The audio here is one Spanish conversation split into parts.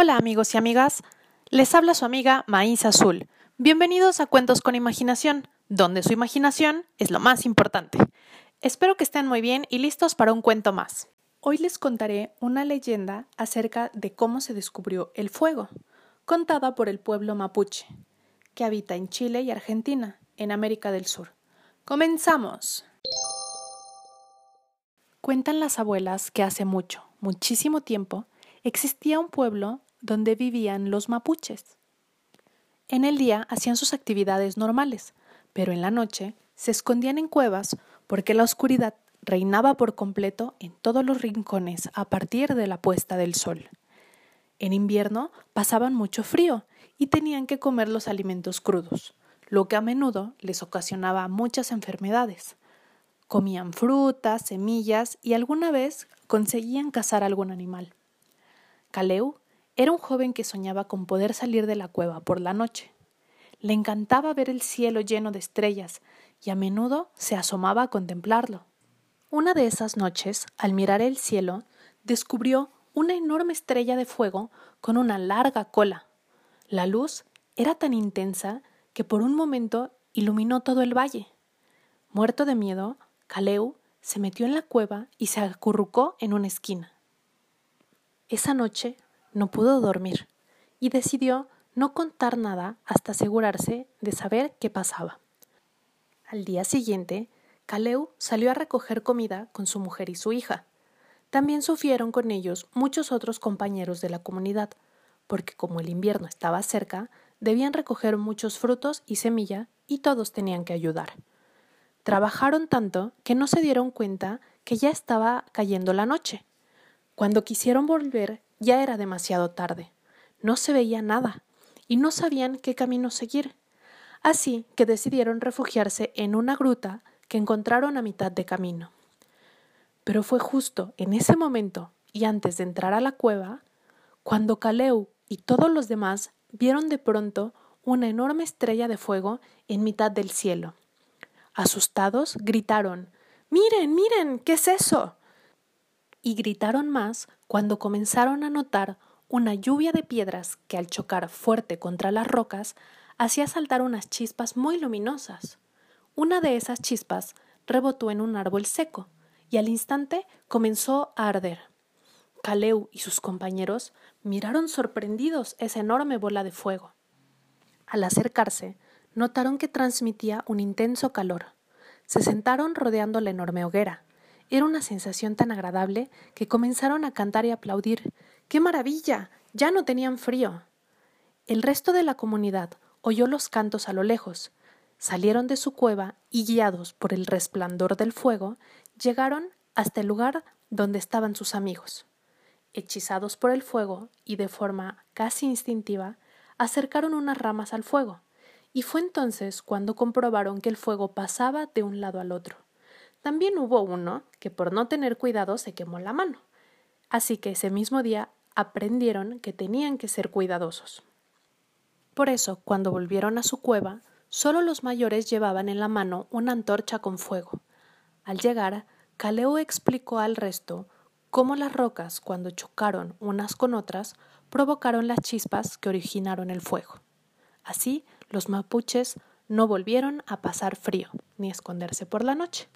Hola amigos y amigas, les habla su amiga Maíz Azul. Bienvenidos a Cuentos con Imaginación, donde su imaginación es lo más importante. Espero que estén muy bien y listos para un cuento más. Hoy les contaré una leyenda acerca de cómo se descubrió el fuego, contada por el pueblo mapuche, que habita en Chile y Argentina, en América del Sur. ¡Comenzamos! Cuentan las abuelas que hace mucho, muchísimo tiempo, existía un pueblo donde vivían los mapuches. En el día hacían sus actividades normales, pero en la noche se escondían en cuevas porque la oscuridad reinaba por completo en todos los rincones a partir de la puesta del sol. En invierno pasaban mucho frío y tenían que comer los alimentos crudos, lo que a menudo les ocasionaba muchas enfermedades. Comían frutas, semillas y alguna vez conseguían cazar algún animal. Caleu era un joven que soñaba con poder salir de la cueva por la noche. Le encantaba ver el cielo lleno de estrellas y a menudo se asomaba a contemplarlo. Una de esas noches, al mirar el cielo, descubrió una enorme estrella de fuego con una larga cola. La luz era tan intensa que por un momento iluminó todo el valle. Muerto de miedo, Caleu se metió en la cueva y se acurrucó en una esquina. Esa noche no pudo dormir y decidió no contar nada hasta asegurarse de saber qué pasaba. Al día siguiente, Caleu salió a recoger comida con su mujer y su hija. También sufrieron con ellos muchos otros compañeros de la comunidad, porque como el invierno estaba cerca, debían recoger muchos frutos y semilla y todos tenían que ayudar. Trabajaron tanto que no se dieron cuenta que ya estaba cayendo la noche. Cuando quisieron volver, ya era demasiado tarde. No se veía nada y no sabían qué camino seguir. Así que decidieron refugiarse en una gruta que encontraron a mitad de camino. Pero fue justo en ese momento y antes de entrar a la cueva cuando Caleu y todos los demás vieron de pronto una enorme estrella de fuego en mitad del cielo. Asustados, gritaron Miren, miren, ¿qué es eso? Y gritaron más cuando comenzaron a notar una lluvia de piedras que al chocar fuerte contra las rocas hacía saltar unas chispas muy luminosas. Una de esas chispas rebotó en un árbol seco y al instante comenzó a arder. Caleu y sus compañeros miraron sorprendidos esa enorme bola de fuego. Al acercarse, notaron que transmitía un intenso calor. Se sentaron rodeando la enorme hoguera era una sensación tan agradable que comenzaron a cantar y aplaudir. ¡Qué maravilla! Ya no tenían frío. El resto de la comunidad oyó los cantos a lo lejos. Salieron de su cueva y, guiados por el resplandor del fuego, llegaron hasta el lugar donde estaban sus amigos. Hechizados por el fuego y de forma casi instintiva, acercaron unas ramas al fuego, y fue entonces cuando comprobaron que el fuego pasaba de un lado al otro. También hubo uno que por no tener cuidado se quemó la mano. Así que ese mismo día aprendieron que tenían que ser cuidadosos. Por eso, cuando volvieron a su cueva, solo los mayores llevaban en la mano una antorcha con fuego. Al llegar, Caleo explicó al resto cómo las rocas, cuando chocaron unas con otras, provocaron las chispas que originaron el fuego. Así, los mapuches no volvieron a pasar frío ni esconderse por la noche.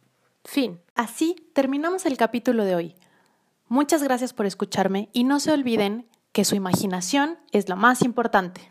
Fin. Así terminamos el capítulo de hoy. Muchas gracias por escucharme y no se olviden que su imaginación es lo más importante.